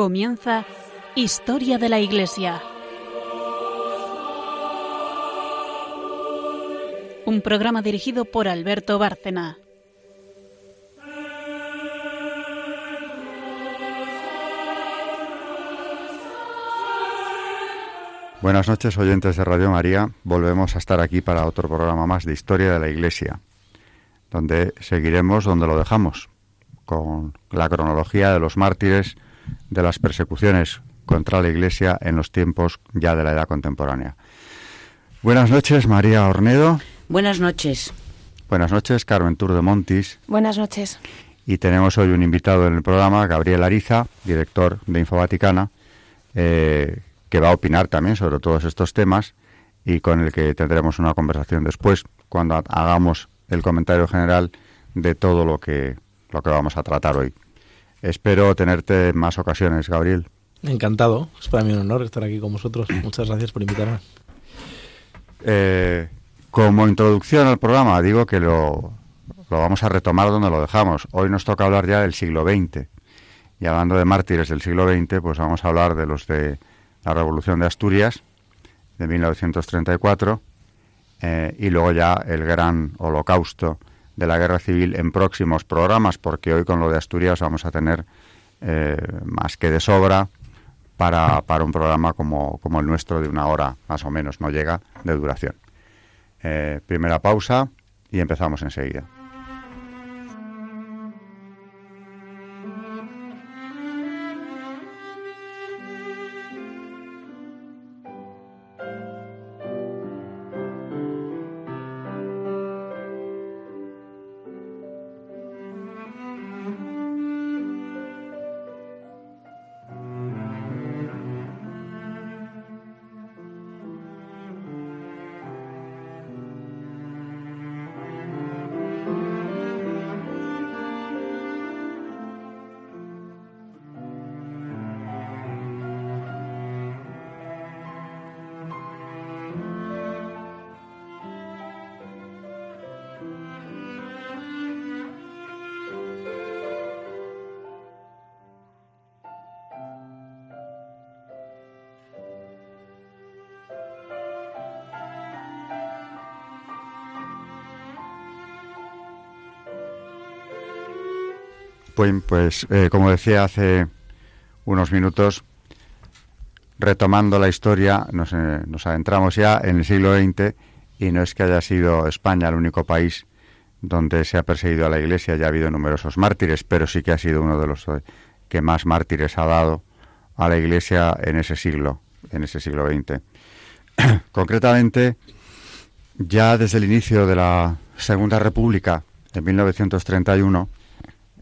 Comienza Historia de la Iglesia. Un programa dirigido por Alberto Bárcena. Buenas noches, oyentes de Radio María. Volvemos a estar aquí para otro programa más de Historia de la Iglesia, donde seguiremos donde lo dejamos, con la cronología de los mártires de las persecuciones contra la Iglesia en los tiempos ya de la edad contemporánea. Buenas noches, María Ornedo. Buenas noches. Buenas noches, Carmen Tour de Montis. Buenas noches. Y tenemos hoy un invitado en el programa, Gabriel Ariza, director de Infovaticana, eh, que va a opinar también sobre todos estos temas y con el que tendremos una conversación después, cuando hagamos el comentario general de todo lo que, lo que vamos a tratar hoy. Espero tenerte en más ocasiones, Gabriel. Encantado, es para mí un honor estar aquí con vosotros. Muchas gracias por invitarme. Eh, como introducción al programa, digo que lo, lo vamos a retomar donde lo dejamos. Hoy nos toca hablar ya del siglo XX. Y hablando de mártires del siglo XX, pues vamos a hablar de los de la Revolución de Asturias, de 1934, eh, y luego ya el gran holocausto de la guerra civil en próximos programas, porque hoy con lo de Asturias vamos a tener eh, más que de sobra para, para un programa como, como, el nuestro de una hora más o menos, no llega de duración. Eh, primera pausa y empezamos enseguida. Pues, eh, como decía hace unos minutos, retomando la historia, nos, eh, nos, adentramos ya en el siglo XX y no es que haya sido España el único país donde se ha perseguido a la Iglesia, ya ha habido numerosos mártires, pero sí que ha sido uno de los eh, que más mártires ha dado a la Iglesia en ese siglo, en ese siglo XX. Concretamente, ya desde el inicio de la Segunda República, en 1931,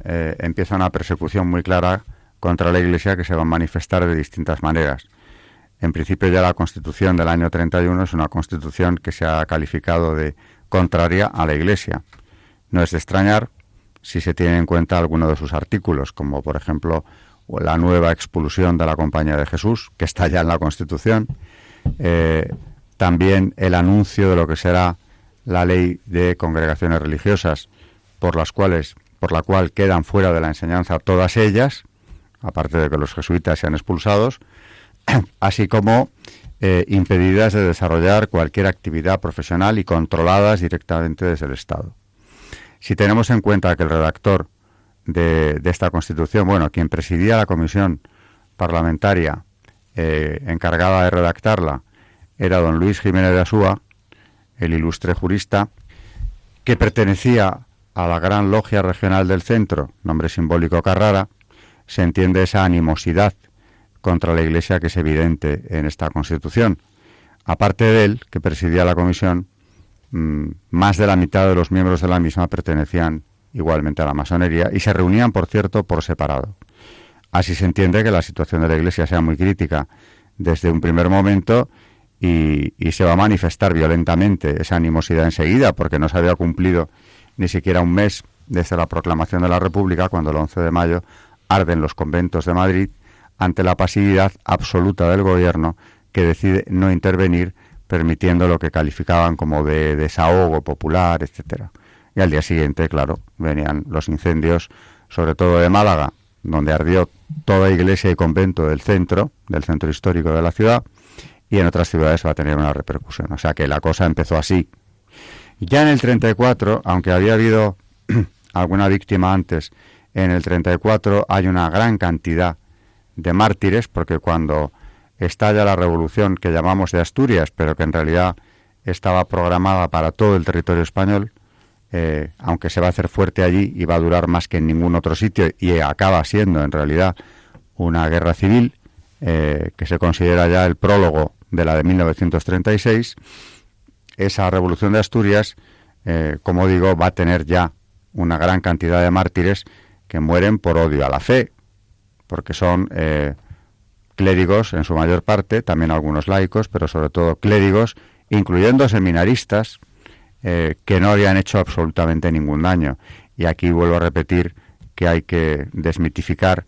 eh, empieza una persecución muy clara contra la Iglesia que se va a manifestar de distintas maneras. En principio ya la Constitución del año 31 es una Constitución que se ha calificado de contraria a la Iglesia. No es de extrañar si se tiene en cuenta alguno de sus artículos, como por ejemplo la nueva expulsión de la Compañía de Jesús, que está ya en la Constitución, eh, también el anuncio de lo que será la ley de congregaciones religiosas, por las cuales por la cual quedan fuera de la enseñanza todas ellas, aparte de que los jesuitas sean expulsados, así como eh, impedidas de desarrollar cualquier actividad profesional y controladas directamente desde el Estado. Si tenemos en cuenta que el redactor de, esta Constitución, bueno, quien presidía la comisión parlamentaria eh, encargada de redactarla, era don Luis Jiménez de Asúa, el ilustre jurista, que pertenecía a la Gran Logia Regional del Centro, nombre simbólico Carrara, se entiende esa animosidad contra la Iglesia que es evidente en esta Constitución. Aparte de él, que presidía la comisión, mm, más de la mitad de los miembros de la misma pertenecían igualmente a la masonería y se reunían, por cierto, por separado. Así se entiende que la situación de la Iglesia sea muy crítica desde un primer momento y, y se va a manifestar violentamente esa animosidad enseguida porque no se había cumplido ni siquiera un mes desde la proclamación de la República, cuando el 11 de mayo arden los conventos de Madrid ante la pasividad absoluta del gobierno que decide no intervenir permitiendo lo que calificaban como de desahogo popular, etcétera. Y al día siguiente, claro, venían los incendios, sobre todo de Málaga, donde ardió toda iglesia y convento del centro, del centro histórico de la ciudad, y en otras ciudades va a tener una repercusión. O sea que la cosa empezó así. Ya en el 34, aunque había habido alguna víctima antes, en el 34 hay una gran cantidad de mártires, porque cuando estalla la revolución que llamamos de Asturias, pero que en realidad estaba programada para todo el territorio español, eh, aunque se va a hacer fuerte allí y va a durar más que en ningún otro sitio y acaba siendo en realidad una guerra civil eh, que se considera ya el prólogo de la de 1936, esa revolución de Asturias, eh, como digo, va a tener ya una gran cantidad de mártires que mueren por odio a la fe, porque son clérigos en su mayor parte, también algunos laicos, pero sobre todo clérigos, incluyendo seminaristas, eh, que no habían hecho absolutamente ningún daño. Y aquí vuelvo a repetir que hay que desmitificar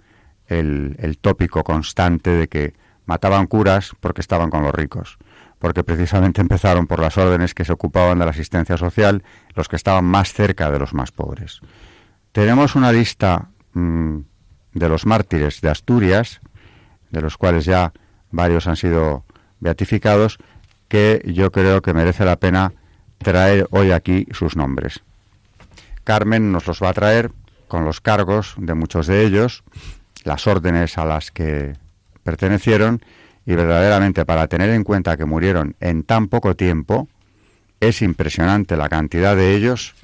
el tópico constante de que mataban curas porque estaban con los ricos, porque precisamente empezaron por las órdenes que se ocupaban de la asistencia social, los que estaban más cerca de los más pobres. Tenemos una lista mm, de los mártires de Asturias, de los cuales ya varios han sido beatificados, que yo creo que merece la pena traer hoy aquí sus nombres. Carmen nos los va a traer con los cargos de muchos de ellos, las órdenes a las que pertenecieron y verdaderamente para tener en cuenta que murieron en tan poco tiempo, es impresionante la cantidad de ellos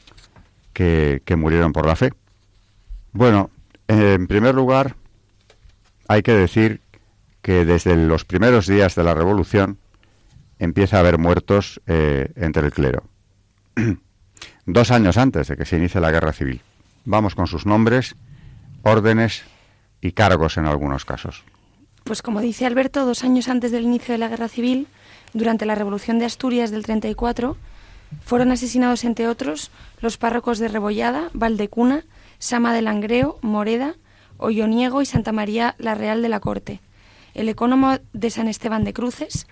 que, que murieron por la fe. Bueno, en primer lugar, hay que decir que desde los primeros días de la Revolución empieza a haber muertos eh, entre el clero. Dos años antes de que se inicie la guerra civil. Vamos con sus nombres, órdenes y cargos en algunos casos. Pues como dice Alberto, dos años antes del inicio de la guerra civil, durante la Revolución de Asturias del 34, fueron asesinados, entre otros, los párrocos de Rebollada, Valdecuna, Sama de Langreo, Moreda, Olloniego y Santa María la Real de la Corte, el ecónomo de San Esteban de Cruces,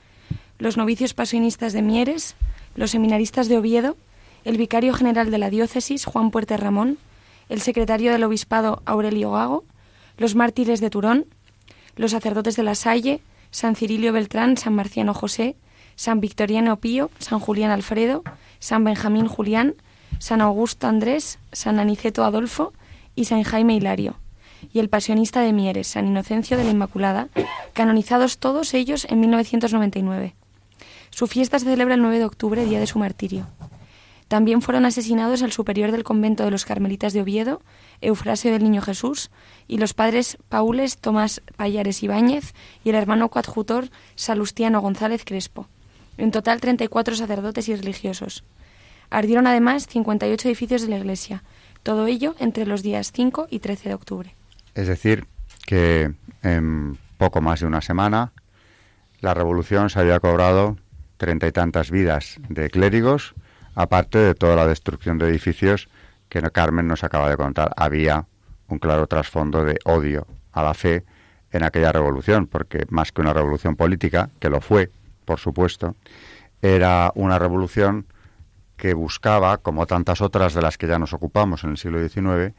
los novicios pasionistas de Mieres, los seminaristas de Oviedo, el vicario general de la diócesis, Juan Puerte Ramón, el secretario del obispado, Aurelio Gago, los mártires de Turón, los sacerdotes de la Salle, San Cirilio Beltrán, San Marciano José, San Victoriano Pío, San Julián Alfredo, San Benjamín Julián, San Augusto Andrés, San Aniceto Adolfo y San Jaime Hilario, y el pasionista de Mieres, San Inocencio de la Inmaculada, canonizados todos ellos en 1999. Su fiesta se celebra el 9 de octubre, día de su martirio. También fueron asesinados el superior del convento de los Carmelitas de Oviedo, Eufrasio del Niño Jesús, y los padres Paules Tomás Payares Ibáñez y el hermano coadjutor Salustiano González Crespo. En total, 34 sacerdotes y religiosos. Ardieron además 58 edificios de la iglesia, todo ello entre los días 5 y 13 de octubre. Es decir, que en poco más de una semana la revolución se había cobrado treinta y tantas vidas de clérigos, aparte de toda la destrucción de edificios que Carmen nos acaba de contar. Había un claro trasfondo de odio a la fe en aquella revolución, porque más que una revolución política, que lo fue, por supuesto, era una revolución que buscaba, como tantas otras de las que ya nos ocupamos en el siglo XIX,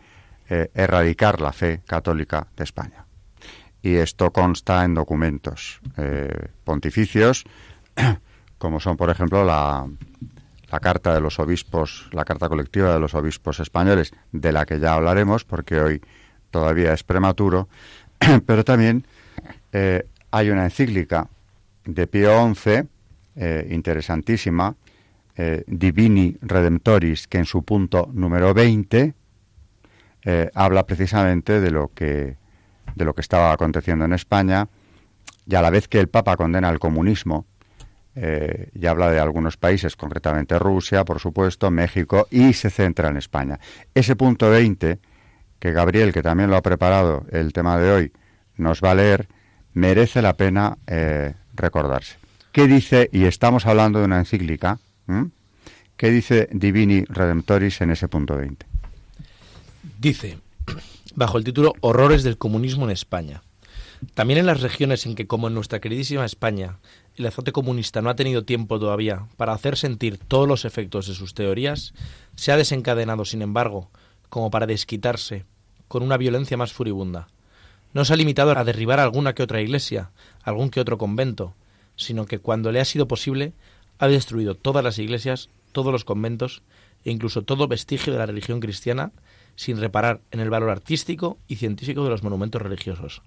eh, erradicar la fe católica de España. Y esto consta en documentos eh, pontificios como son, por ejemplo, la, la carta de los obispos, la carta colectiva de los obispos españoles, de la que ya hablaremos, porque hoy todavía es prematuro, pero también eh, hay una encíclica de Pío XI, eh, interesantísima, eh, Divini Redemptoris, que en su punto número 20 habla precisamente de lo que de lo que estaba aconteciendo en España y a la vez que el Papa condena el comunismo eh, y habla de algunos países, concretamente Rusia, por supuesto, México, y se centra en España. Ese punto 20, que Gabriel, que también lo ha preparado el tema de hoy, nos va a leer, merece la pena eh, recordarse. ¿Qué dice, y estamos hablando de una encíclica, qué dice Divini Redemptoris en ese punto 20? Dice, bajo el título Horrores del comunismo en España. También en las regiones en que, como en nuestra queridísima España, el azote comunista no ha tenido tiempo todavía para hacer sentir todos los efectos de sus teorías, se ha desencadenado, sin embargo, como para desquitarse, con una violencia más furibunda, no se ha limitado a derribar alguna que otra iglesia, algún que otro convento, sino que cuando le ha sido posible ha destruido todas las iglesias, todos los conventos e incluso todo vestigio de la religión cristiana sin reparar en el valor artístico y científico de los monumentos religiosos.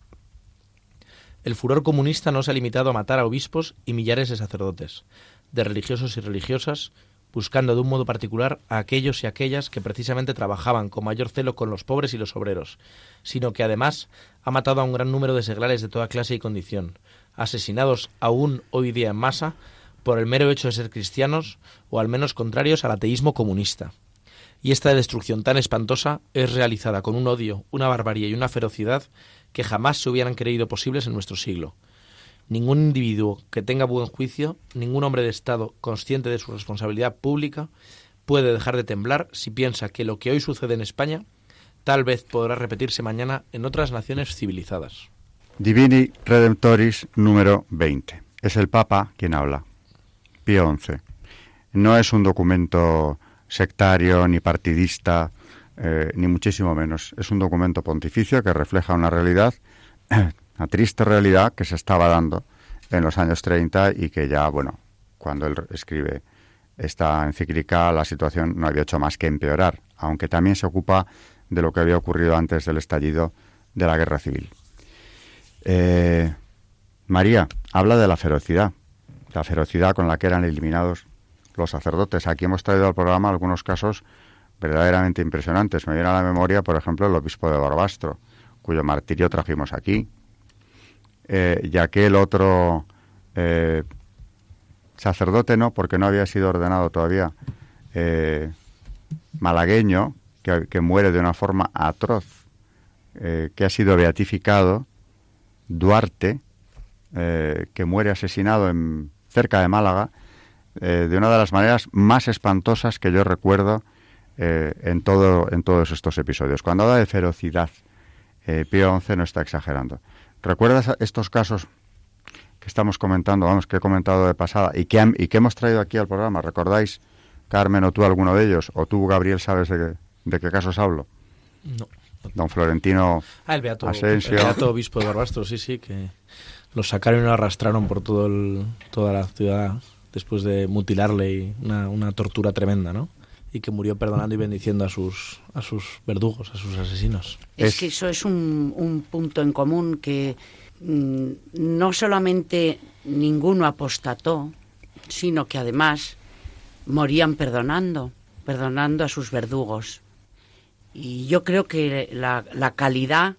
El furor comunista no se ha limitado a matar a obispos y millares de sacerdotes, de religiosos y religiosas, buscando de un modo particular a aquellos y aquellas que precisamente trabajaban con mayor celo con los pobres y los obreros, sino que además ha matado a un gran número de seglares de toda clase y condición, asesinados aún hoy día en masa por el mero hecho de ser cristianos o al menos contrarios al ateísmo comunista. Y esta destrucción tan espantosa es realizada con un odio, una barbarie y una ferocidad que jamás se hubieran creído posibles en nuestro siglo. Ningún individuo que tenga buen juicio, ningún hombre de Estado consciente de su responsabilidad pública, puede dejar de temblar si piensa que lo que hoy sucede en España tal vez podrá repetirse mañana en otras naciones civilizadas. Divini Redemptoris número 20. Es el Papa quien habla. Pío XI. No es un documento sectario ni partidista, eh, ni muchísimo menos. Es un documento pontificio que refleja una realidad una triste realidad que se estaba dando en los años 30 y que ya, bueno, cuando él escribe esta encíclica, la situación no había hecho más que empeorar, aunque también se ocupa de lo que había ocurrido antes del estallido de la guerra civil. Eh, María habla de la ferocidad, la ferocidad con la que eran eliminados los sacerdotes. Aquí hemos traído al programa algunos casos verdaderamente impresionantes. Me viene a la memoria, por ejemplo, el obispo de Barbastro, cuyo martirio trajimos aquí, eh, y aquel otro eh, sacerdote no, porque no había sido ordenado todavía, eh, malagueño, que, muere de una forma atroz, eh, que ha sido beatificado, Duarte, que muere asesinado en, cerca de Málaga, de una de las maneras más espantosas que yo recuerdo en, todo, en todos estos episodios. Cuando habla de ferocidad, Pío XI no está exagerando. ¿Recuerdas estos casos que estamos comentando, vamos, que he comentado de pasada y que, y que hemos traído aquí al programa? ¿Recordáis, Carmen, o tú alguno de ellos? ¿O tú, Gabriel, sabes de, qué casos hablo? No. Don Florentino ah, el Beato, Asensio. El Beato Obispo de Barbastro, sí, sí, que lo sacaron y lo arrastraron por todo toda la ciudad después de mutilarle y una, una tortura tremenda, ¿no? Y que murió perdonando y bendiciendo a sus, a sus verdugos, a sus asesinos. Es, que eso es un, un punto en común que mm, no solamente ninguno apostató, sino que además morían perdonando, perdonando a sus verdugos. Y yo creo que la, la calidad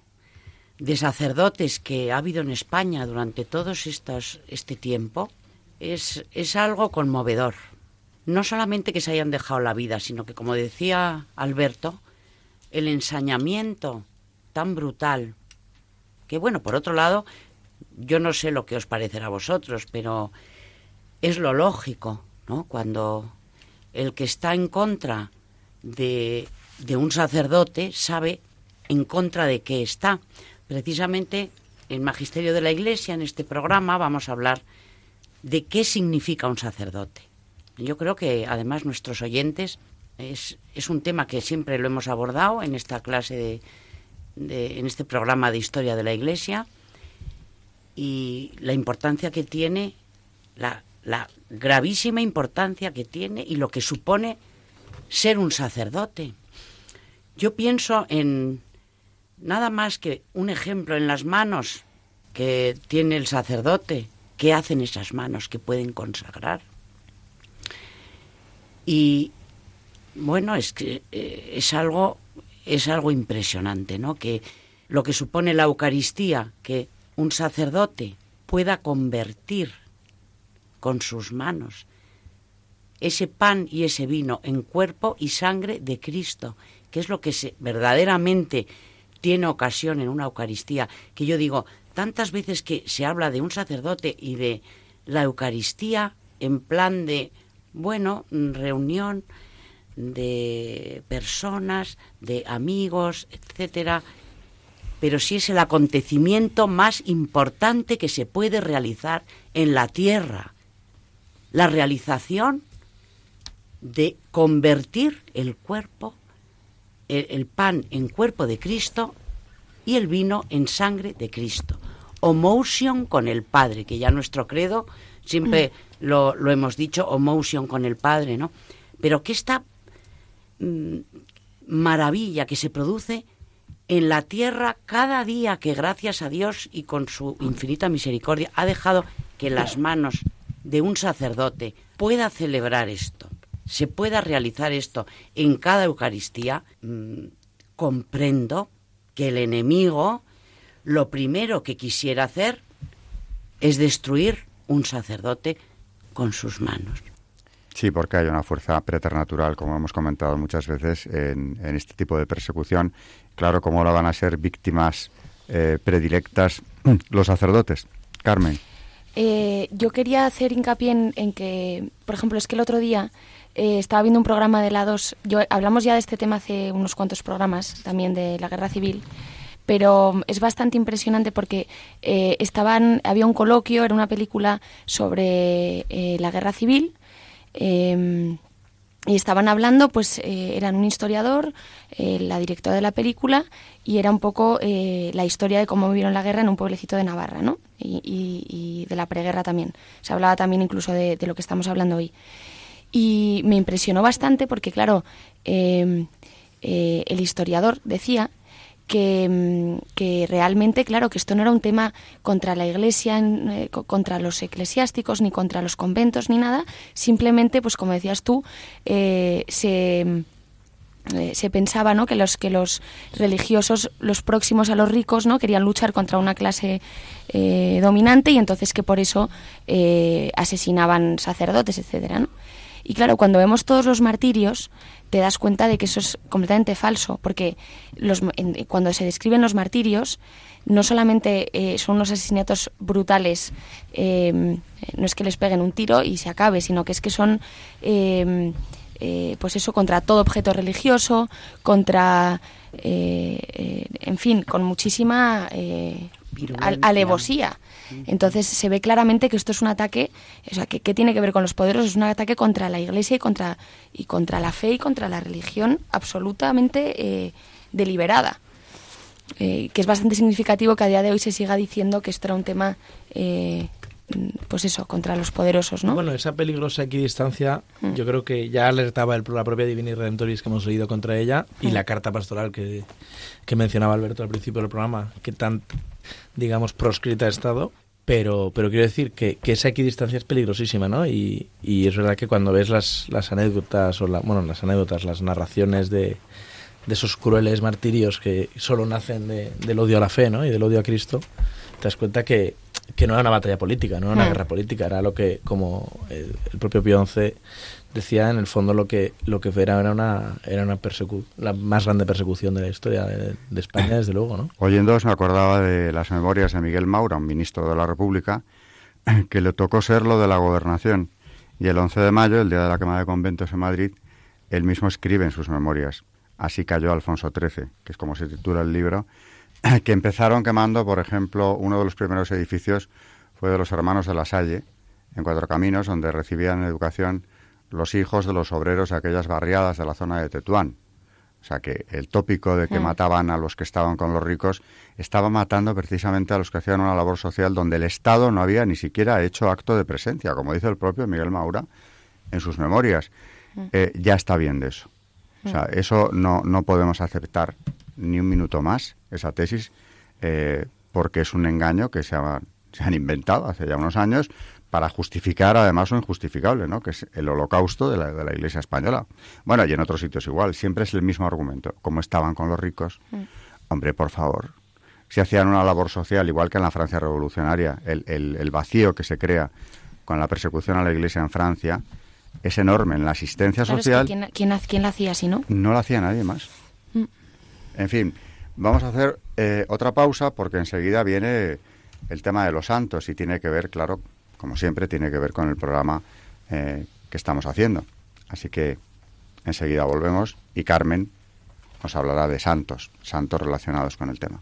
de sacerdotes que ha habido en España durante todo este tiempo es, es algo conmovedor no solamente que se hayan dejado la vida, sino que, como decía Alberto, el ensañamiento tan brutal, que bueno, por otro lado, yo no sé lo que os parecerá a vosotros, pero es lo lógico, ¿no? Cuando el que está en contra de, de un sacerdote sabe en contra de qué está. Precisamente el magisterio de la Iglesia, en este programa, vamos a hablar de qué significa un sacerdote. Yo creo que además nuestros oyentes es, es un tema que siempre lo hemos abordado en esta clase de, en este programa de historia de la Iglesia y la importancia que tiene, la, la gravísima importancia que tiene y lo que supone ser un sacerdote. Yo pienso en nada más que un ejemplo en las manos que tiene el sacerdote. ¿Qué hacen esas manos que pueden consagrar? Y bueno, es que eh, es algo es algo impresionante, ¿no? Que lo que supone la Eucaristía, que un sacerdote pueda convertir con sus manos ese pan y ese vino en cuerpo y sangre de Cristo, que es lo que se, verdaderamente tiene ocasión en una Eucaristía, que yo digo, tantas veces que se habla de un sacerdote y de la Eucaristía en plan de bueno, reunión de personas, de amigos, etcétera, pero sí es el acontecimiento más importante que se puede realizar en la tierra. La realización de convertir el cuerpo, el, pan en cuerpo de Cristo y el vino en sangre de Cristo. Homotion con el Padre, que ya nuestro credo siempre lo, hemos dicho, homotion con el Padre, ¿no? Pero que esta mm, maravilla que se produce en la tierra cada día que gracias a Dios y con su infinita misericordia ha dejado que las manos de un sacerdote pueda celebrar esto, se pueda realizar esto en cada Eucaristía, mm, comprendo que el enemigo lo primero que quisiera hacer es destruir un sacerdote con sus manos. Sí, porque hay una fuerza preternatural, como hemos comentado muchas veces, en, este tipo de persecución. Claro, ¿cómo no van a ser víctimas eh, predilectas los sacerdotes? Carmen. Eh, yo quería hacer hincapié en, que, por ejemplo, es que el otro día eh, estaba viendo un programa de la 2. Yo, hablamos ya de este tema hace unos cuantos programas, también de la guerra civil pero es bastante impresionante porque estaban había un coloquio era una película sobre la guerra civil Em, y estaban hablando, pues eh, eran un historiador, eh, la directora de la película, y era un poco eh, la historia de cómo vivieron la guerra en un pueblecito de Navarra, ¿no? Y, de la preguerra también. Se hablaba también incluso de, lo que estamos hablando hoy. Y me impresionó bastante porque, claro, em, el historiador decía Mm, que, realmente, claro, que esto no era un tema contra la Iglesia, eh, contra los eclesiásticos, ni contra los conventos, ni nada. Simplemente, pues como decías tú, eh, se, eh, se pensaba ¿no? que, los, que los religiosos, los próximos a los ricos, ¿no? querían luchar contra una clase dominante y entonces que por eso asesinaban sacerdotes, etcétera, ¿no? Y claro, cuando vemos todos los martirios, te das cuenta de que eso es completamente falso, porque los, cuando se describen los martirios, no solamente eh, son unos asesinatos brutales, eh, no es que les peguen un tiro y se acabe, sino que es que son, eh, pues eso, contra todo objeto religioso, contra, en fin, con muchísima alevosía. Entonces se ve claramente que esto es un ataque, o sea, que, tiene que ver con los poderosos, es un ataque contra la Iglesia y contra, y contra la fe y contra la religión absolutamente eh, deliberada. Eh, que es bastante significativo que a día de hoy se siga diciendo que esto era un tema, eh, pues eso, contra los poderosos, ¿no? Bueno, esa peligrosa equidistancia, mm. yo creo que ya alertaba el, la propia Divini Redentoris que hemos leído contra ella y mm. la carta pastoral que, que mencionaba Alberto al principio del programa, que tan digamos, proscrita ha estado, pero, pero quiero decir que, que esa equidistancia es peligrosísima, ¿no? Y, y es verdad que cuando ves las, las anécdotas, o la, bueno, las anécdotas, las narraciones de, de esos crueles martirios que solo nacen de, del odio a la fe, ¿no? Y del odio a Cristo, te das cuenta que, que no era una batalla política, no era una hmm. guerra política, era lo que, como el, el propio XI decía en el fondo lo que lo que era era una era una la más grande persecución de la historia de, España desde luego no oyendo me acordaba de las memorias de Miguel Maura un ministro de la República que le tocó ser lo de la gobernación y el 11 de mayo el día de la quema de conventos en Madrid él mismo escribe en sus memorias así cayó Alfonso XIII que es como se titula el libro que empezaron quemando por ejemplo uno de los primeros edificios fue de los hermanos de la Salle en Cuatro Caminos donde recibían educación los hijos de los obreros de aquellas barriadas de la zona de Tetuán. O sea que el tópico de que mm. mataban a los que estaban con los ricos estaba matando precisamente a los que hacían una labor social donde el Estado no había ni siquiera hecho acto de presencia, como dice el propio Miguel Maura en sus memorias. Mm. Eh, ya está bien de eso. O sea, mm. eso no, no podemos aceptar ni un minuto más, esa tesis, eh, porque es un engaño que se, se han inventado hace ya unos años para justificar además lo injustificable, ¿no? que es el holocausto de la, de la Iglesia española. Bueno, y en otros sitios igual, siempre es el mismo argumento. Como estaban con los ricos, mm. hombre, por favor, si hacían una labor social, igual que en la Francia revolucionaria, el, el, vacío que se crea con la persecución a la Iglesia en Francia es enorme en la asistencia social. ¿quién, quién, la hacía si no? No la hacía nadie más. En fin, vamos a hacer eh, otra pausa porque enseguida viene el tema de los santos y tiene que ver, claro, como siempre, tiene que ver con el programa eh, que estamos haciendo. Así que enseguida volvemos y Carmen nos hablará de santos, santos relacionados con el tema.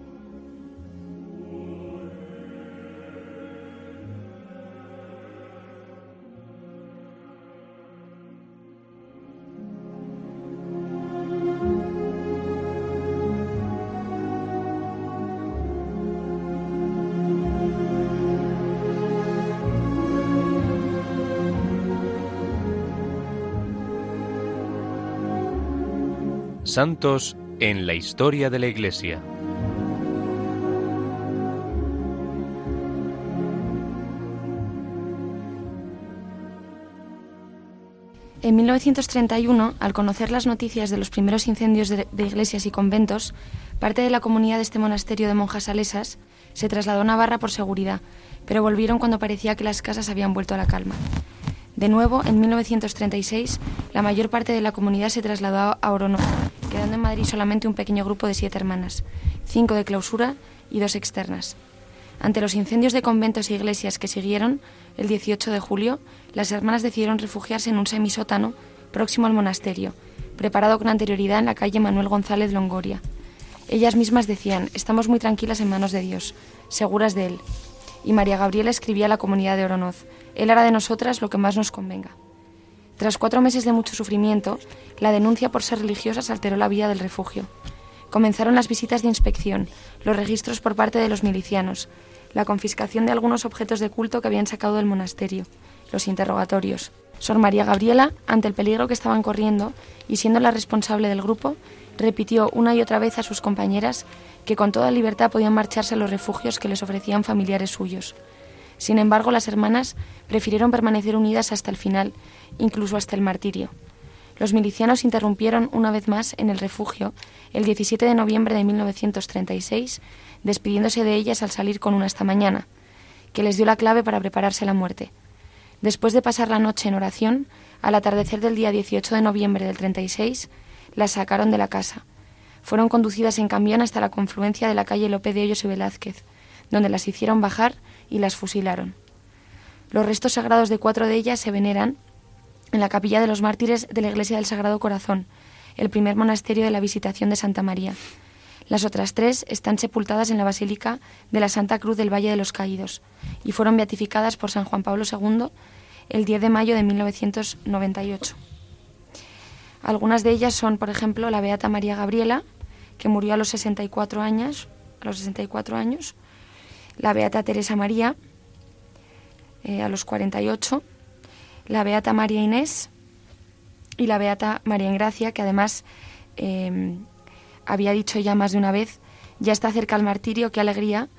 En la historia de la Iglesia. En 1931, al conocer las noticias de los primeros incendios de, iglesias y conventos, parte de la comunidad de este monasterio de monjas salesas se trasladó a Navarra por seguridad, pero volvieron cuando parecía que las casas habían vuelto a la calma. De nuevo, en 1936, la mayor parte de la comunidad se trasladó a Orono, quedando en Madrid solamente un pequeño grupo de siete hermanas, cinco de clausura y dos externas. Ante los incendios de conventos e iglesias que siguieron, el 18 de julio, las hermanas decidieron refugiarse en un semisótano próximo al monasterio, preparado con anterioridad en la calle Manuel González Longoria. Ellas mismas decían, estamos muy tranquilas en manos de Dios, seguras de Él. Y María Gabriela escribía a la comunidad de Oronoz, él hará de nosotras lo que más nos convenga. Tras cuatro meses de mucho sufrimiento, la denuncia por ser religiosas alteró la vida del refugio. Comenzaron las visitas de inspección, los registros por parte de los milicianos, la confiscación de algunos objetos de culto que habían sacado del monasterio, los interrogatorios. Sor María Gabriela, ante el peligro que estaban corriendo y siendo la responsable del grupo, repitió una y otra vez a sus compañeras que con toda libertad podían marcharse a los refugios que les ofrecían familiares suyos. Sin embargo, las hermanas prefirieron permanecer unidas hasta el final, incluso hasta el martirio. Los milicianos interrumpieron una vez más en el refugio el 17 de noviembre de 1936, despidiéndose de ellas al salir con una esta mañana, que les dio la clave para prepararse la muerte. Después de pasar la noche en oración, al atardecer del día 18 de noviembre del 36, las sacaron de la casa. Fueron conducidas en camión hasta la confluencia de la calle Lope de Hoyos y Velázquez, donde las hicieron bajar y las fusilaron. Los restos sagrados de cuatro de ellas se veneran en la capilla de los mártires de la Iglesia del Sagrado Corazón, el primer monasterio de la Visitación de Santa María. Las otras tres están sepultadas en la Basílica de la Santa Cruz del Valle de los Caídos y fueron beatificadas por San Juan Pablo II el 10 de mayo de 1998. Algunas de ellas son, por ejemplo, la Beata María Gabriela, que murió a los 64 años, a los 64 años, la Beata Teresa María, eh, a los 48, la Beata María Inés y la Beata María Engracia, que además em, había dicho ya más de una vez, ya está cerca el martirio, qué alegría,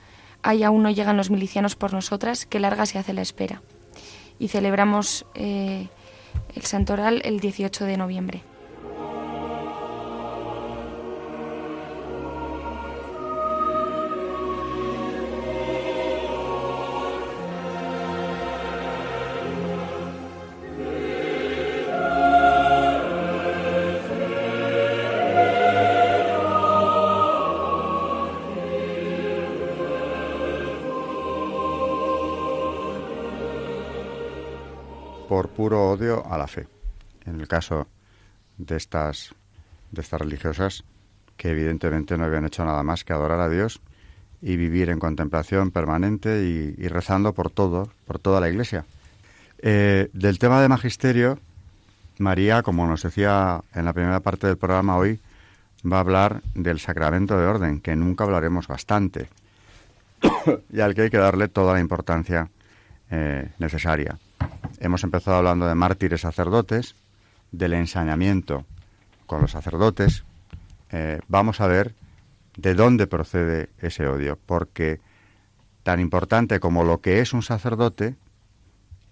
ahí aún no llegan los milicianos por nosotras, qué larga se hace la espera. Y celebramos eh, el santoral el 18 de noviembre. Puro odio a la fe. En el caso de estas, de estas religiosas, que evidentemente no habían hecho nada más que adorar a Dios y vivir en contemplación permanente y, rezando por todo, por toda la Iglesia. Eh, del tema de magisterio, María, como nos decía en la primera parte del programa hoy, va a hablar del sacramento de orden, que nunca hablaremos bastante, y al que hay que darle toda la importancia eh, necesaria. Hemos empezado hablando de mártires sacerdotes, del ensañamiento con los sacerdotes. Eh, vamos a ver de dónde procede ese odio, porque tan importante como lo que es un sacerdote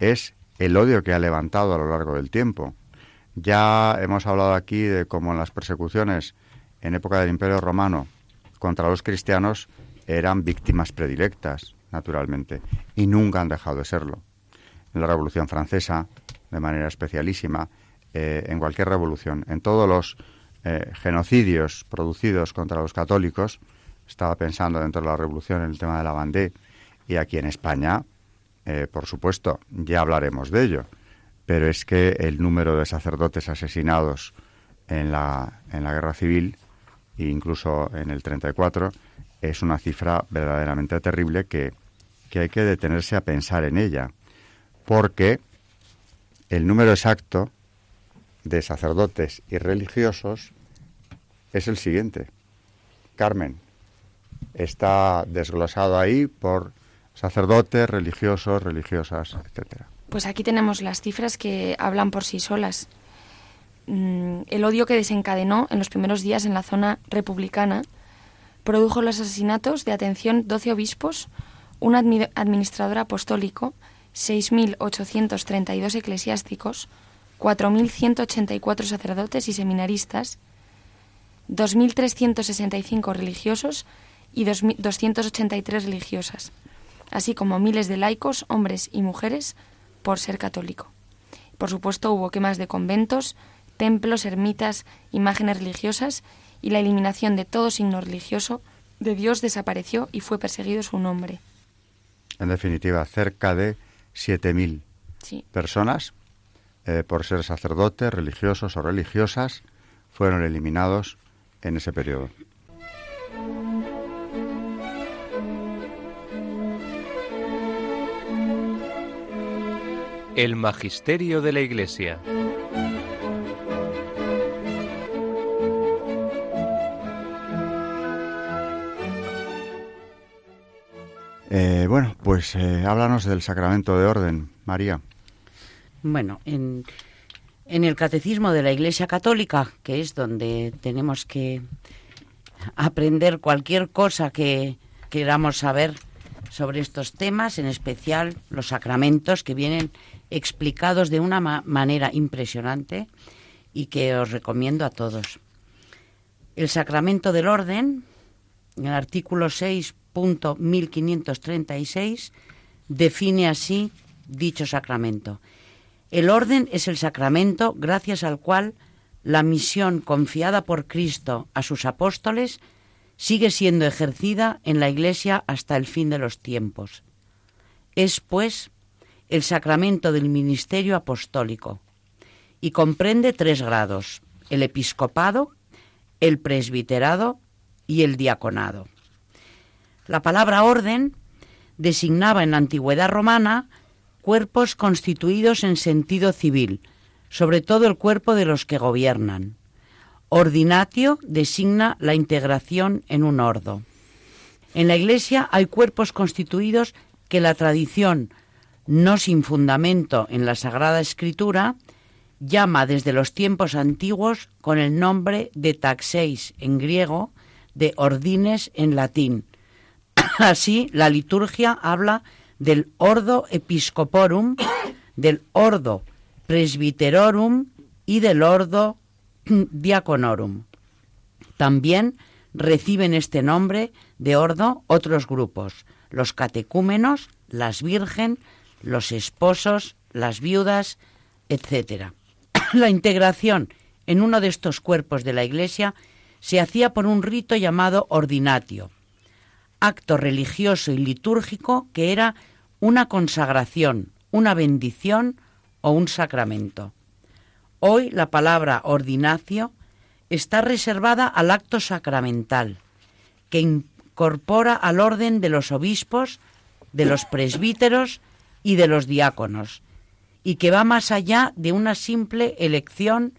es el odio que ha levantado a lo largo del tiempo. Ya hemos hablado aquí de cómo en las persecuciones en época del Imperio Romano contra los cristianos eran víctimas predilectas, naturalmente, y nunca han dejado de serlo en la Revolución Francesa, de manera especialísima, eh, en cualquier revolución, en todos los eh, genocidios producidos contra los católicos, estaba pensando dentro de la revolución en el tema de la Vendée, y aquí en España, eh, por supuesto, ya hablaremos de ello, pero es que el número de sacerdotes asesinados en la, en la guerra civil, e incluso en el 34, es una cifra verdaderamente terrible que, que hay que detenerse a pensar en ella, porque el número exacto de sacerdotes y religiosos es el siguiente. Carmen, está desglosado ahí por sacerdotes, religiosos, religiosas, etcétera. Pues aquí tenemos las cifras que hablan por sí solas. Mm, el odio que desencadenó en los primeros días en la zona republicana produjo los asesinatos de atención 12 obispos, un administrador apostólico, 6.832 eclesiásticos, 4.184 sacerdotes y seminaristas, 2.365 religiosos y 283 religiosas, así como miles de laicos, hombres y mujeres, por ser católico. Por supuesto, hubo quemas de conventos, templos, ermitas, imágenes religiosas y la eliminación de todo signo religioso de Dios desapareció y fue perseguido su nombre. En definitiva, cerca de 7.000 personas, eh, por ser sacerdotes, religiosos o religiosas, fueron eliminados en ese periodo. El Magisterio de la Iglesia. Pues eh, háblanos del sacramento de orden, María. Bueno, en, en el Catecismo de la Iglesia Católica, que es donde tenemos que aprender cualquier cosa que queramos saber sobre estos temas, en especial los sacramentos que vienen explicados de una manera impresionante y que os recomiendo a todos. El sacramento del orden, en el artículo 6 punto 1536 define así dicho sacramento. El orden es el sacramento gracias al cual la misión confiada por Cristo a sus apóstoles sigue siendo ejercida en la Iglesia hasta el fin de los tiempos. Es, pues, el sacramento del ministerio apostólico y comprende tres grados, el episcopado, el presbiterado y el diaconado. La palabra orden designaba en la antigüedad romana cuerpos constituidos en sentido civil, sobre todo el cuerpo de los que gobiernan. Ordinatio designa la integración en un ordo. En la Iglesia hay cuerpos constituidos que la tradición, no sin fundamento en la Sagrada Escritura, llama desde los tiempos antiguos con el nombre de taxeis en griego, de ordines en latín, Así, la liturgia habla del ordo episcoporum, del ordo presbiterorum y del ordo diaconorum. También reciben este nombre de ordo otros grupos, los catecúmenos, las virgen, los esposos, las viudas, etc. La integración en uno de estos cuerpos de la Iglesia se hacía por un rito llamado ordinatio, acto religioso y litúrgico que era una consagración, una bendición o un sacramento. Hoy la palabra ordinacio está reservada al acto sacramental, que incorpora al orden de los obispos, de los presbíteros y de los diáconos, y que va más allá de una simple elección,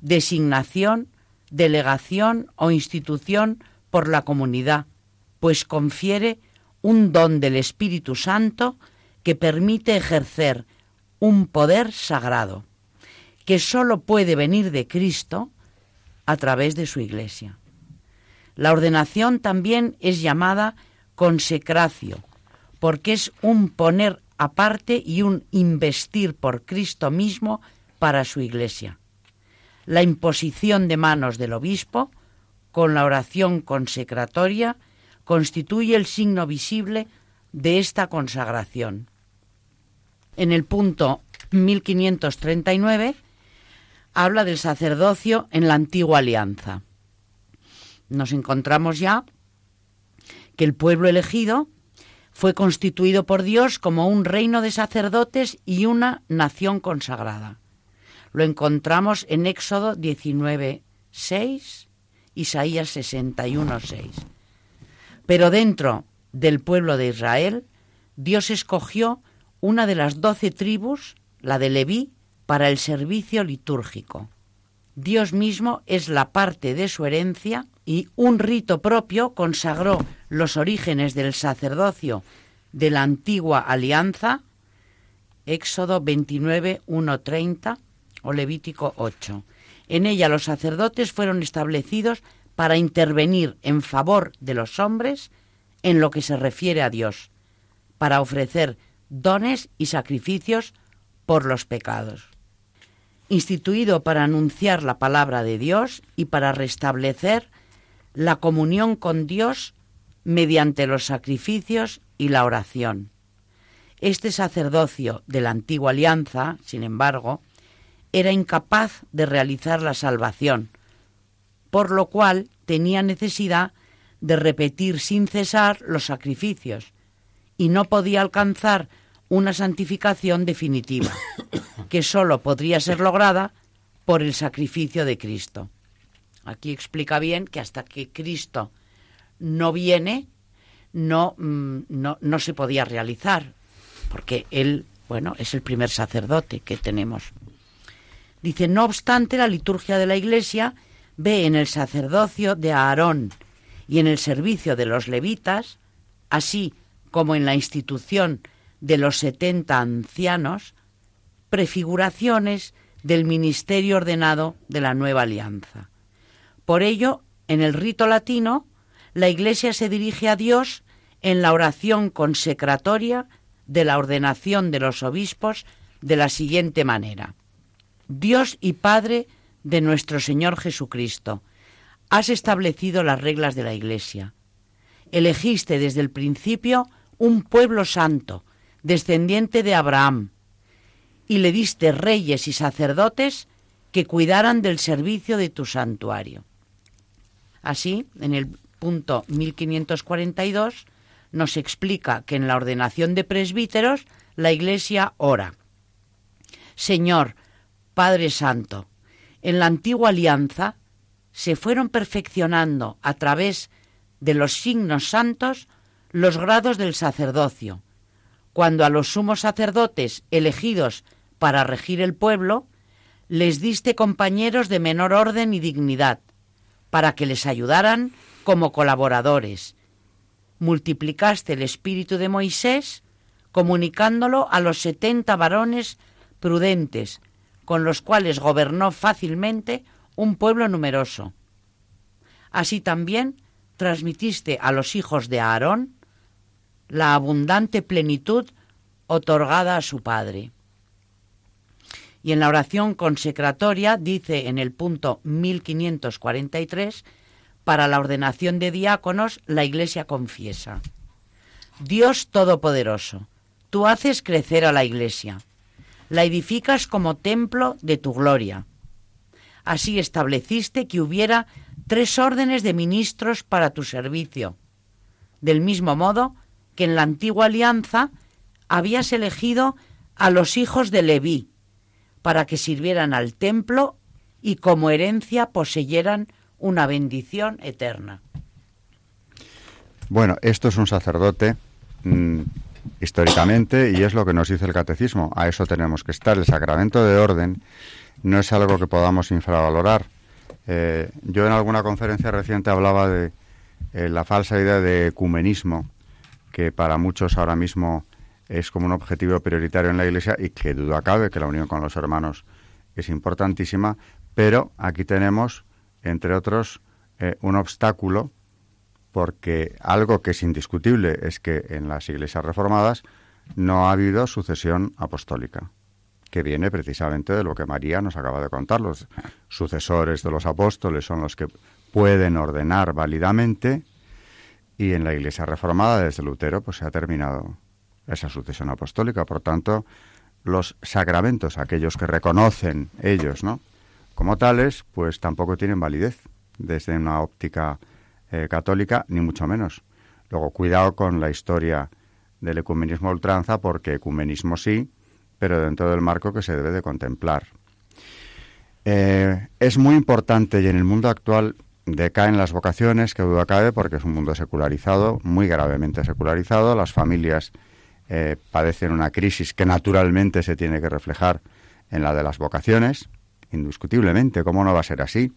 designación, delegación o institución por la comunidad, pues confiere un don del Espíritu Santo que permite ejercer un poder sagrado, que sólo puede venir de Cristo a través de su Iglesia. La ordenación también es llamada consecracio, porque es un poner aparte y un investir por Cristo mismo para su Iglesia. La imposición de manos del obispo, con la oración consecratoria, constituye el signo visible de esta consagración. En el punto 1539 habla del sacerdocio en la antigua alianza. Nos encontramos ya que el pueblo elegido fue constituido por Dios como un reino de sacerdotes y una nación consagrada. Lo encontramos en Éxodo 19, 6, Isaías 61, 6. Pero dentro del pueblo de Israel, Dios escogió una de las doce tribus, la de Leví, para el servicio litúrgico. Dios mismo es la parte de su herencia y un rito propio consagró los orígenes del sacerdocio de la antigua alianza, Éxodo 29, 1.30 o Levítico 8. En ella los sacerdotes fueron establecidos para intervenir en favor de los hombres en lo que se refiere a Dios, para ofrecer dones y sacrificios por los pecados. Instituido para anunciar la palabra de Dios y para restablecer la comunión con Dios mediante los sacrificios y la oración. Este sacerdocio de la antigua alianza, sin embargo, era incapaz de realizar la salvación, por lo cual tenía necesidad de repetir sin cesar los sacrificios y no podía alcanzar una santificación definitiva, que sólo podría ser lograda por el sacrificio de Cristo. Aquí explica bien que hasta que Cristo no viene, no, mm, no, no se podía realizar, porque Él, bueno, es el primer sacerdote que tenemos. Dice, no obstante, la liturgia de la Iglesia ve en el sacerdocio de Aarón y en el servicio de los levitas, así como en la institución de los setenta ancianos, prefiguraciones del ministerio ordenado de la nueva alianza. Por ello, en el rito latino, la Iglesia se dirige a Dios en la oración consecratoria de la ordenación de los obispos de la siguiente manera. Dios y Padre de nuestro Señor Jesucristo, has establecido las reglas de la Iglesia. Elegiste desde el principio un pueblo santo, descendiente de Abraham, y le diste reyes y sacerdotes que cuidaran del servicio de tu santuario. Así, en el punto 1542, nos explica que en la ordenación de presbíteros la Iglesia ora. Señor, Padre Santo, en la antigua alianza se fueron perfeccionando a través de los signos santos los grados del sacerdocio, cuando a los sumos sacerdotes elegidos para regir el pueblo, les diste compañeros de menor orden y dignidad, para que les ayudaran como colaboradores. Multiplicaste el espíritu de Moisés, comunicándolo a los setenta varones prudentes, con los cuales gobernó fácilmente un pueblo numeroso. Así también transmitiste a los hijos de Aarón la abundante plenitud otorgada a su padre. Y en la oración consecratoria dice en el punto 1543, para la ordenación de diáconos, la Iglesia confiesa. Dios Todopoderoso, tú haces crecer a la Iglesia la edificas como templo de tu gloria. Así estableciste que hubiera tres órdenes de ministros para tu servicio, del mismo modo que en la antigua alianza habías elegido a los hijos de Leví, para que sirvieran al templo y como herencia poseyeran una bendición eterna. Bueno, esto es un sacerdote mm, históricamente y es lo que nos dice el catecismo. A eso tenemos que estar. El sacramento de orden no es algo que podamos infravalorar. Eh, yo en alguna conferencia reciente hablaba de eh, la falsa idea de ecumenismo, que para muchos ahora mismo es como un objetivo prioritario en la Iglesia y que duda cabe que la unión con los hermanos es importantísima, pero aquí tenemos, entre otros, eh, un obstáculo porque algo que es indiscutible es que en las iglesias reformadas no ha habido sucesión apostólica, que viene precisamente de lo que María nos acaba de contar. Los sucesores de los apóstoles son los que pueden ordenar válidamente y en la iglesia reformada desde Lutero pues se ha terminado esa sucesión apostólica. Por tanto, los sacramentos, aquellos que reconocen ellos, ¿no? Como tales, pues tampoco tienen validez desde una óptica eh, católica, ni mucho menos. Luego, cuidado con la historia del ecumenismo ultranza porque ecumenismo sí, pero dentro del marco que se debe de contemplar. Eh, es muy importante y en el mundo actual decaen las vocaciones, que duda cabe, porque es un mundo secularizado, muy gravemente secularizado. Las familias eh, padecen una crisis que naturalmente se tiene que reflejar en la de las vocaciones, indiscutiblemente, ¿cómo no va a ser así?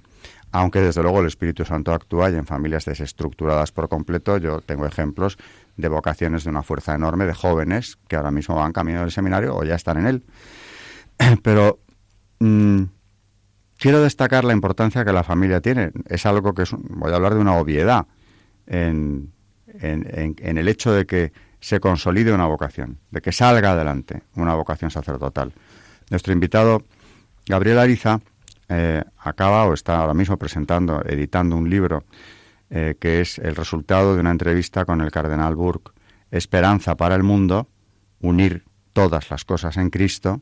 Aunque desde luego el Espíritu Santo actúa y en familias desestructuradas por completo, yo tengo ejemplos de vocaciones de una fuerza enorme de jóvenes que ahora mismo van camino del seminario o ya están en él. Pero mm, quiero destacar la importancia que la familia tiene. Es algo que es, voy a hablar de una obviedad en, en, el hecho de que se consolide una vocación, de que salga adelante una vocación sacerdotal. Nuestro invitado, Gabriel Ariza, eh, acaba o está ahora mismo presentando, editando un libro eh, que es el resultado de una entrevista con el cardenal Burke, Esperanza para el Mundo, unir todas las cosas en Cristo,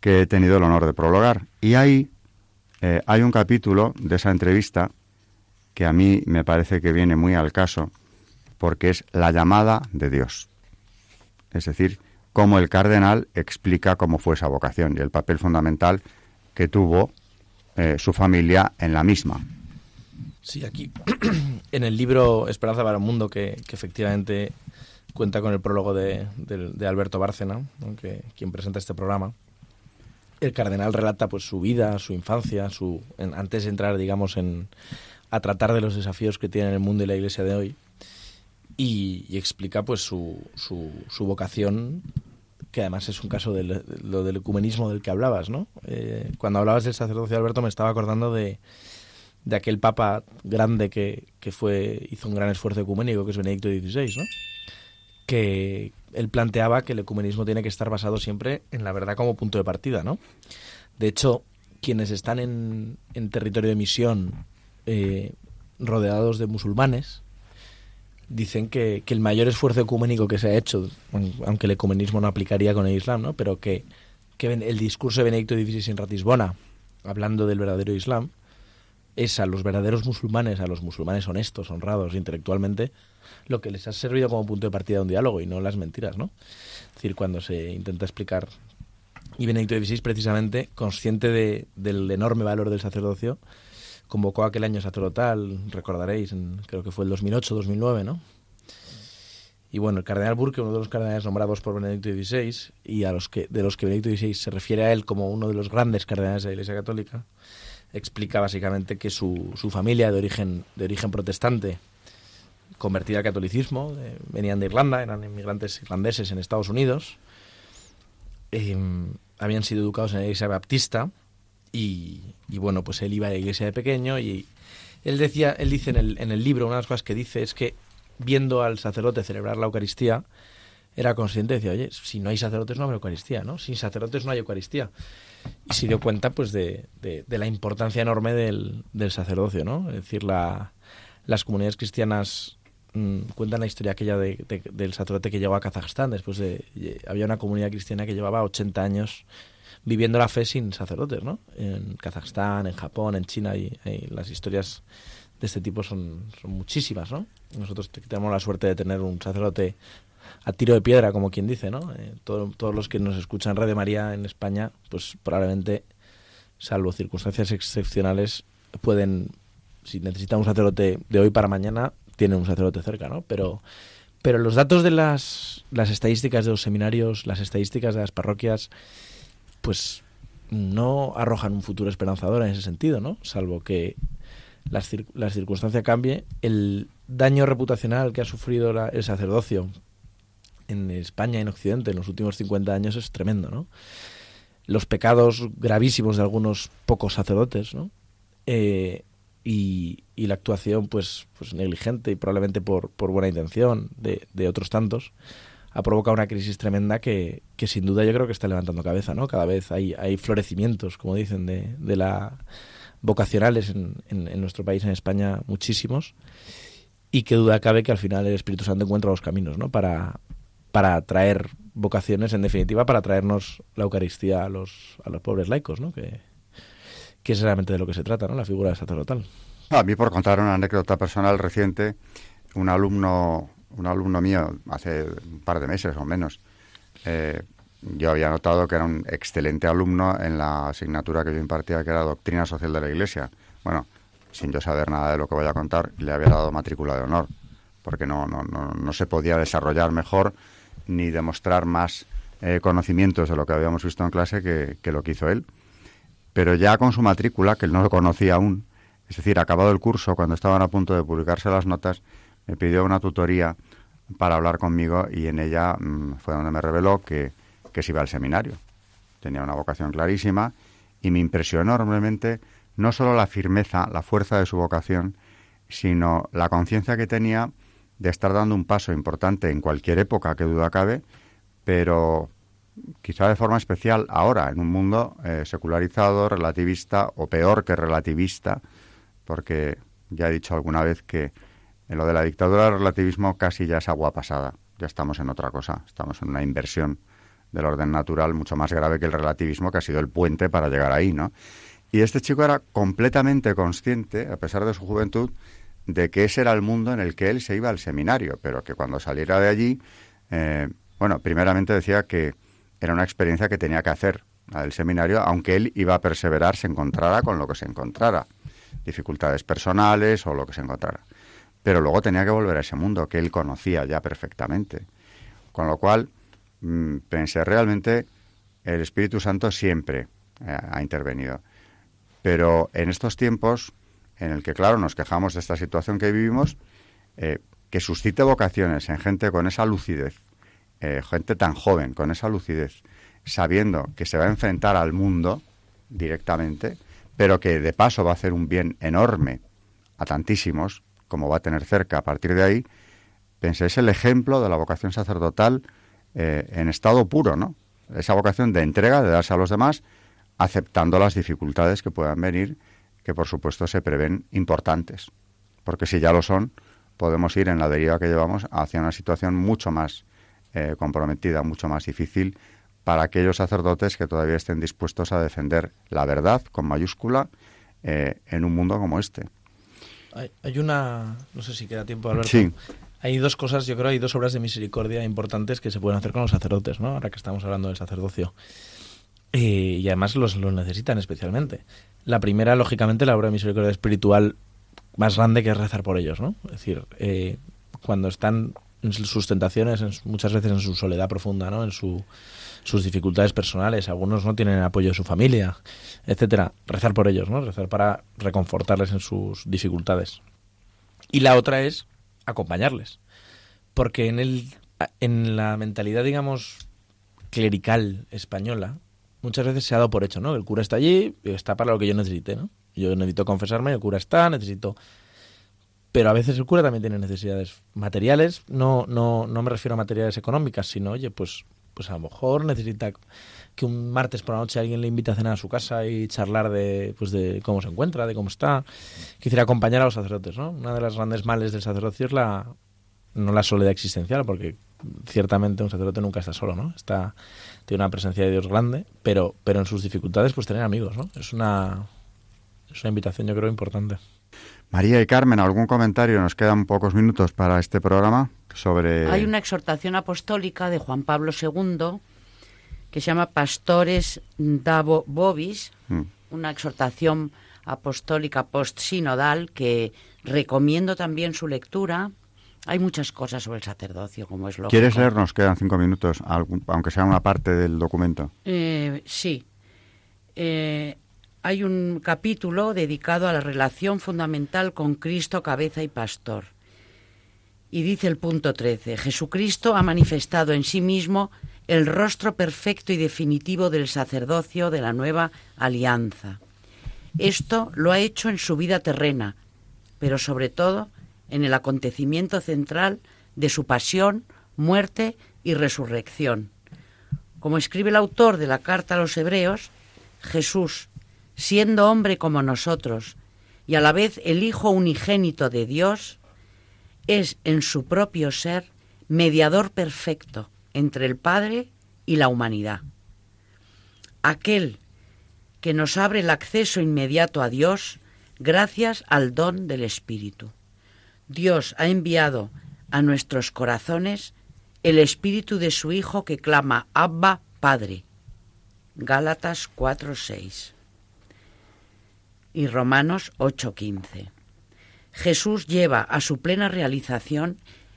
que he tenido el honor de prologar. Y ahí eh, hay un capítulo de esa entrevista que a mí me parece que viene muy al caso, porque es la llamada de Dios. Es decir, cómo el cardenal explica cómo fue esa vocación y el papel fundamental que tuvo eh, su familia en la misma. Sí, aquí en el libro Esperanza para el Mundo, que, efectivamente cuenta con el prólogo de, Alberto Bárcena, quien presenta este programa, el cardenal relata pues su vida, su infancia, su antes de entrar, digamos, en a tratar de los desafíos que tiene el mundo y la Iglesia de hoy y, explica pues su, su, vocación que además es un caso de lo del ecumenismo del que hablabas, ¿no? Eh, cuando hablabas del sacerdocio Alberto me estaba acordando de, de aquel papa grande que, que, fue hizo un gran esfuerzo ecuménico, que es Benedicto XVI, ¿no? Que, él planteaba que el ecumenismo tiene que estar basado siempre en la verdad como punto de partida, ¿no? De hecho, quienes están en, territorio de misión eh, rodeados de musulmanes, dicen que, el mayor esfuerzo ecuménico que se ha hecho, aunque el ecumenismo no aplicaría con el Islam, ¿no? pero que, que el discurso de Benedicto XVI en Ratisbona, hablando del verdadero Islam, es a los verdaderos musulmanes, a los musulmanes honestos, honrados intelectualmente, lo que les ha servido como punto de partida de un diálogo y no las mentiras, ¿no? Es decir, cuando se intenta explicar y Benedicto XVI precisamente, consciente de, del enorme valor del sacerdocio, convocó aquel año sacerdotal, recordaréis, creo que fue el 2008-2009, ¿no? Y bueno, el cardenal Burke, uno de los cardenales nombrados por Benedicto XVI, y a los que, de los que Benedicto XVI se refiere a él como uno de los grandes cardenales de la Iglesia Católica, explica básicamente que su, su familia de origen, de origen protestante convertida al catolicismo, venían de Irlanda, eran inmigrantes irlandeses en Estados Unidos, em, habían sido educados en la iglesia baptista y, bueno, pues él iba a la iglesia de pequeño y él decía, él dice en el, en el libro, una de las cosas que dice es que viendo al sacerdote celebrar la Eucaristía, era consciente, decía, oye, si no hay sacerdotes no hay Eucaristía, ¿no? Sin sacerdotes no hay Eucaristía. Y se dio cuenta, pues, de, de, la importancia enorme del, del, sacerdocio, ¿no? Es decir, la, las comunidades cristianas Mm, cuentan la historia aquella de, del sacerdote que llegó a Kazajstán después de había una comunidad cristiana que llevaba 80 años viviendo la fe sin sacerdotes no en Kazajstán en Japón en China y, las historias de este tipo son, muchísimas no nosotros tenemos la suerte de tener un sacerdote a tiro de piedra como quien dice no eh, todos los que nos escuchan Radio María en España pues probablemente salvo circunstancias excepcionales pueden si necesitan un sacerdote de hoy para mañana tiene un sacerdote cerca, ¿no? Pero, pero los datos de las, las estadísticas de los seminarios, las estadísticas de las parroquias, pues no arrojan un futuro esperanzador en ese sentido, ¿no? Salvo que la las circunstancia cambie, el daño reputacional que ha sufrido el sacerdocio en España y en Occidente en los últimos 50 años es tremendo, ¿no? Los pecados gravísimos de algunos pocos sacerdotes, ¿no? Eh, y, la actuación pues, pues negligente y probablemente por, por buena intención de, de, otros tantos ha provocado una crisis tremenda que, que, sin duda yo creo que está levantando cabeza, ¿no? Cada vez hay, hay florecimientos, como dicen, de, de la vocacionales en, en, nuestro país, en España, muchísimos, y que duda cabe que al final el Espíritu Santo encuentra los caminos, ¿no? Para, para traer vocaciones, en definitiva, para traernos la Eucaristía a los, a los pobres laicos, ¿no? Que, que es realmente de lo que se trata, ¿no? La figura sacerdotal. A mí, por contar una anécdota personal reciente, un alumno un alumno mío hace un par de meses o menos, eh, yo había notado que era un excelente alumno en la asignatura que yo impartía, que era Doctrina Social de la Iglesia. Bueno, sin yo saber nada de lo que voy a contar, le había dado matrícula de honor, porque no, no, no, no se podía desarrollar mejor ni demostrar más eh, conocimientos de lo que habíamos visto en clase que, que lo que hizo él. Pero ya con su matrícula, que él no lo conocía aún, es decir, acabado el curso, cuando estaban a punto de publicarse las notas, me pidió una tutoría para hablar conmigo y en ella mm, fue donde me reveló que, que se iba al seminario. Tenía una vocación clarísima y me impresionó enormemente no solo la firmeza, la fuerza de su vocación, sino la conciencia que tenía de estar dando un paso importante en cualquier época, que duda cabe, pero quizá de forma especial ahora, en un mundo eh, secularizado, relativista o peor que relativista, porque ya he dicho alguna vez que en lo de la dictadura del relativismo casi ya es agua pasada, ya estamos en otra cosa, estamos en una inversión del orden natural mucho más grave que el relativismo, que ha sido el puente para llegar ahí, ¿no? Y este chico era completamente consciente, a pesar de su juventud, de que ese era el mundo en el que él se iba al seminario, pero que cuando saliera de allí, eh, bueno, primeramente decía que era una experiencia que tenía que hacer, del seminario, aunque él iba a perseverar, se encontrara con lo que se encontrara, dificultades personales o lo que se encontrara. Pero luego tenía que volver a ese mundo que él conocía ya perfectamente. Con lo cual, mm, pensé realmente, el Espíritu Santo siempre eh, ha intervenido. Pero en estos tiempos, en el que, claro, nos quejamos de esta situación que vivimos, eh, que suscite vocaciones en gente con esa lucidez, eh, gente tan joven, con esa lucidez, sabiendo que se va a enfrentar al mundo directamente, pero que de paso va a hacer un bien enorme a tantísimos, como va a tener cerca a partir de ahí, pensé, es el ejemplo de la vocación sacerdotal eh, en estado puro, ¿no? Esa vocación de entrega, de darse a los demás, aceptando las dificultades que puedan venir, que por supuesto se prevén importantes. Porque si ya lo son, podemos ir en la deriva que llevamos hacia una situación mucho más eh, comprometida, mucho más difícil para aquellos sacerdotes que todavía estén dispuestos a defender la verdad con mayúscula eh, en un mundo como este. Hay, una, no sé si queda tiempo de hablar. Sí. Hay dos cosas, yo creo, hay dos obras de misericordia importantes que se pueden hacer con los sacerdotes, ¿no? Ahora que estamos hablando del sacerdocio. Eh, y además los, los necesitan especialmente. La primera, lógicamente, la obra de misericordia espiritual más grande que es rezar por ellos, ¿no? Es decir, eh, cuando están en sus tentaciones, muchas veces en su soledad profunda, ¿no? En su, sus dificultades personales, algunos no tienen apoyo de su familia, etcétera. Rezar por ellos, ¿no? Rezar para reconfortarles en sus dificultades. Y la otra es acompañarles. Porque en el en la mentalidad, digamos, clerical española, muchas veces se ha dado por hecho, ¿no? El cura está allí, está para lo que yo necesite, ¿no? Yo necesito confesarme, el cura está, necesito... Pero a veces el cura también tiene necesidades materiales, no, no, no me refiero a materiales económicas, sino, oye, pues, pues a lo mejor necesita que un martes por la noche alguien le invite a cenar a su casa y charlar de, pues de cómo se encuentra, de cómo está. Quisiera acompañar a los sacerdotes, ¿no? Una de las grandes males del sacerdocio es la, no la soledad existencial, porque ciertamente un sacerdote nunca está solo, ¿no? Está, tiene una presencia de Dios grande, pero, pero en sus dificultades, pues tener amigos, ¿no? Es una, es una invitación, yo creo, importante. María y Carmen, ¿algún comentario? Nos quedan pocos minutos para este programa sobre... Hay una exhortación apostólica de Juan Pablo II que se llama Pastores Davo Bobis, mm. una exhortación apostólica post-sinodal que recomiendo también su lectura hay muchas cosas sobre el sacerdocio, como es lógico. ¿Quieres leernos? Quedan cinco minutos, aunque sea una parte del documento. Eh, sí. Eh, hay un capítulo dedicado a la relación fundamental con Cristo, cabeza y pastor. Y dice el punto 13, Jesucristo ha manifestado en sí mismo el rostro perfecto y definitivo del sacerdocio de la nueva alianza. Esto lo ha hecho en su vida terrena, pero sobre todo en el acontecimiento central de su pasión, muerte y resurrección. Como escribe el autor de la carta a los Hebreos, Jesús, siendo hombre como nosotros y a la vez el Hijo unigénito de Dios, es en su propio ser mediador perfecto entre el Padre y la humanidad. Aquel que nos abre el acceso inmediato a Dios gracias al don del Espíritu. Dios ha enviado a nuestros corazones el espíritu de su Hijo que clama Abba, Padre. Gálatas 4:6 y Romanos 8:15. Jesús lleva a su plena realización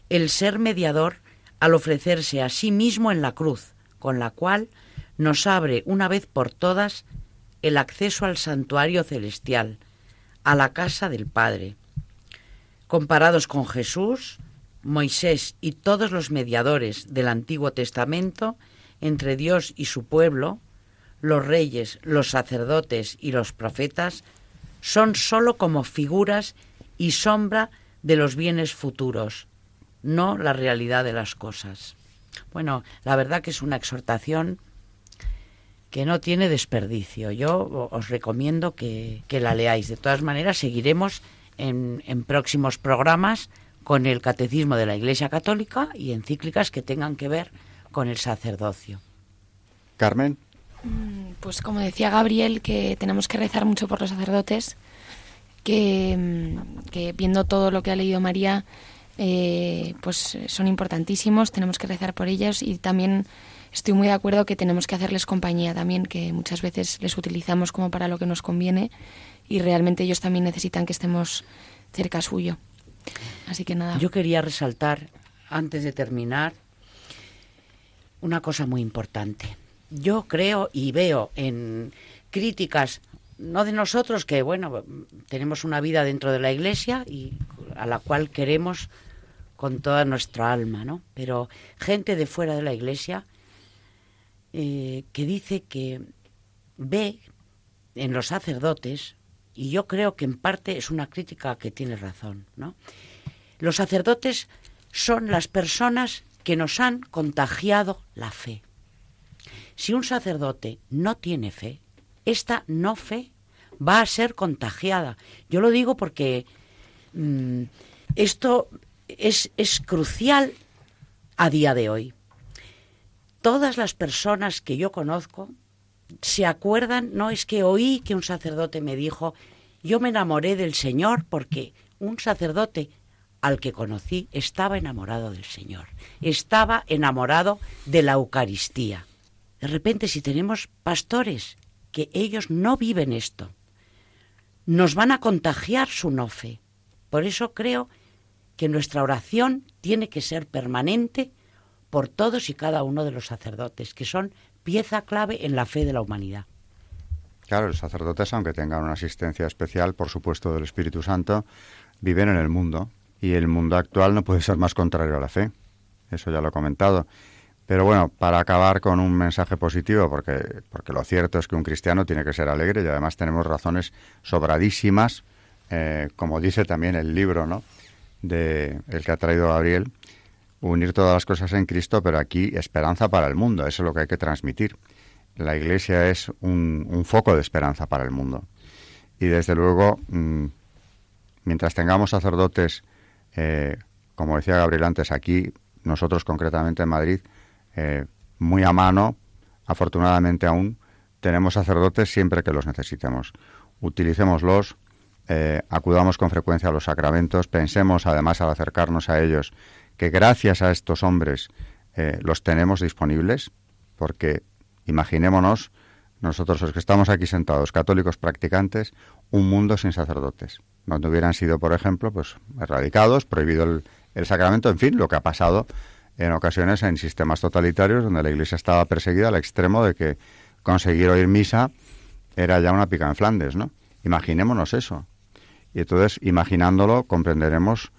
el ser mediador al ofrecerse a sí mismo en la cruz, con la cual nos abre una vez por todas el acceso al santuario celestial, a la casa del Padre. Comparados con Jesús, Moisés y todos los mediadores del Antiguo Testamento entre Dios y su pueblo, los reyes, los sacerdotes y los profetas, son sólo como figuras y sombra de los bienes futuros, no la realidad de las cosas. Bueno, la verdad que es una exhortación que no tiene desperdicio. Yo os recomiendo que, la leáis. De todas maneras, seguiremos en, en próximos programas con el Catecismo de la Iglesia Católica y encíclicas que tengan que ver con el sacerdocio. Carmen. Mm, pues como decía Gabriel, que tenemos que rezar mucho por los sacerdotes, que, mm, que viendo todo lo que ha leído María, eh, pues son importantísimos, tenemos que rezar por ellos y también estoy muy de acuerdo que tenemos que hacerles compañía también, que muchas veces les utilizamos como para lo que nos conviene y realmente ellos también necesitan que estemos cerca suyo. Así que nada. Yo quería resaltar, antes de terminar, una cosa muy importante. Yo creo y veo en críticas, no de nosotros, que bueno, tenemos una vida dentro de la iglesia y a la cual queremos con toda nuestra alma, ¿no? Pero gente de fuera de la iglesia eh, que dice que ve en los sacerdotes y yo creo que en parte es una crítica que tiene razón. Los sacerdotes son las personas que nos han contagiado la fe. Si un sacerdote no tiene fe, esta no fe va a ser contagiada. Yo lo digo porque mm, esto es, es crucial a día de hoy. Todas las personas que yo conozco se acuerdan, no es que oí que un sacerdote me dijo, yo me enamoré del Señor porque un sacerdote al que conocí estaba enamorado del Señor, estaba enamorado de la Eucaristía. De repente, si tenemos pastores que ellos no viven esto, nos van a contagiar su no fe. Por eso creo que nuestra oración tiene que ser permanente por todos y cada uno de los sacerdotes, que son pieza clave en la fe de la humanidad. Claro, los sacerdotes, aunque tengan una asistencia especial, por supuesto, del Espíritu Santo, viven en el mundo y el mundo actual no puede ser más contrario a la fe. Eso ya lo he comentado. Pero bueno, para acabar con un mensaje positivo, porque, porque lo cierto es que un cristiano tiene que ser alegre y además tenemos razones sobradísimas, eh, como dice también el libro, ¿no? De el que ha traído Gabriel, unir todas las cosas en Cristo, pero aquí esperanza para el mundo, eso es lo que hay que transmitir. La Iglesia es un, foco de esperanza para el mundo. Y desde luego, mm, mientras tengamos sacerdotes, eh, como decía Gabriel antes, aquí, nosotros concretamente en Madrid, eh, muy a mano, afortunadamente aún, tenemos sacerdotes siempre que los necesitemos. Utilicémoslos, eh, acudamos con frecuencia a los sacramentos, pensemos además al acercarnos a ellos que gracias a estos hombres eh, los tenemos disponibles, porque imaginémonos, nosotros los que estamos aquí sentados, católicos practicantes, un mundo sin sacerdotes, donde hubieran sido, por ejemplo, pues erradicados, prohibido el, sacramento, en fin, lo que ha pasado en ocasiones en sistemas totalitarios donde la Iglesia estaba perseguida al extremo de que conseguir oír misa era ya una pica en Flandes, ¿no? Imaginémonos eso. Y entonces, imaginándolo, comprenderemos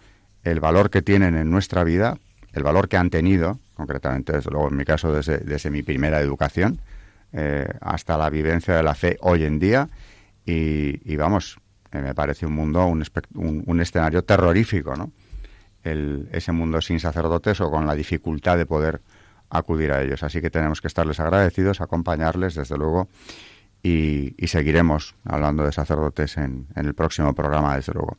el valor que tienen en nuestra vida, el valor que han tenido, concretamente, desde luego en mi caso, desde, mi primera educación, eh, hasta la vivencia de la fe hoy en día. Y, vamos, eh, me parece un mundo, un, un, escenario terrorífico, ¿no? El, ese mundo sin sacerdotes o con la dificultad de poder acudir a ellos. Así que tenemos que estarles agradecidos, acompañarles, desde luego, y, seguiremos hablando de sacerdotes en, en el próximo programa, desde luego.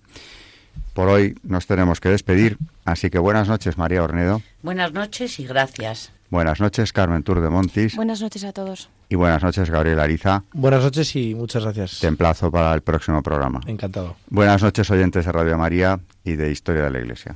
Por hoy nos tenemos que despedir, así que buenas noches, María Ornedo. Buenas noches y gracias. Buenas noches, Carmen Tour de Montis. Buenas noches a todos. Y buenas noches, Gabriel Ariza. Buenas noches y muchas gracias. Te emplazo para el próximo programa. Encantado. Buenas noches, oyentes de Radio María y de Historia de la Iglesia.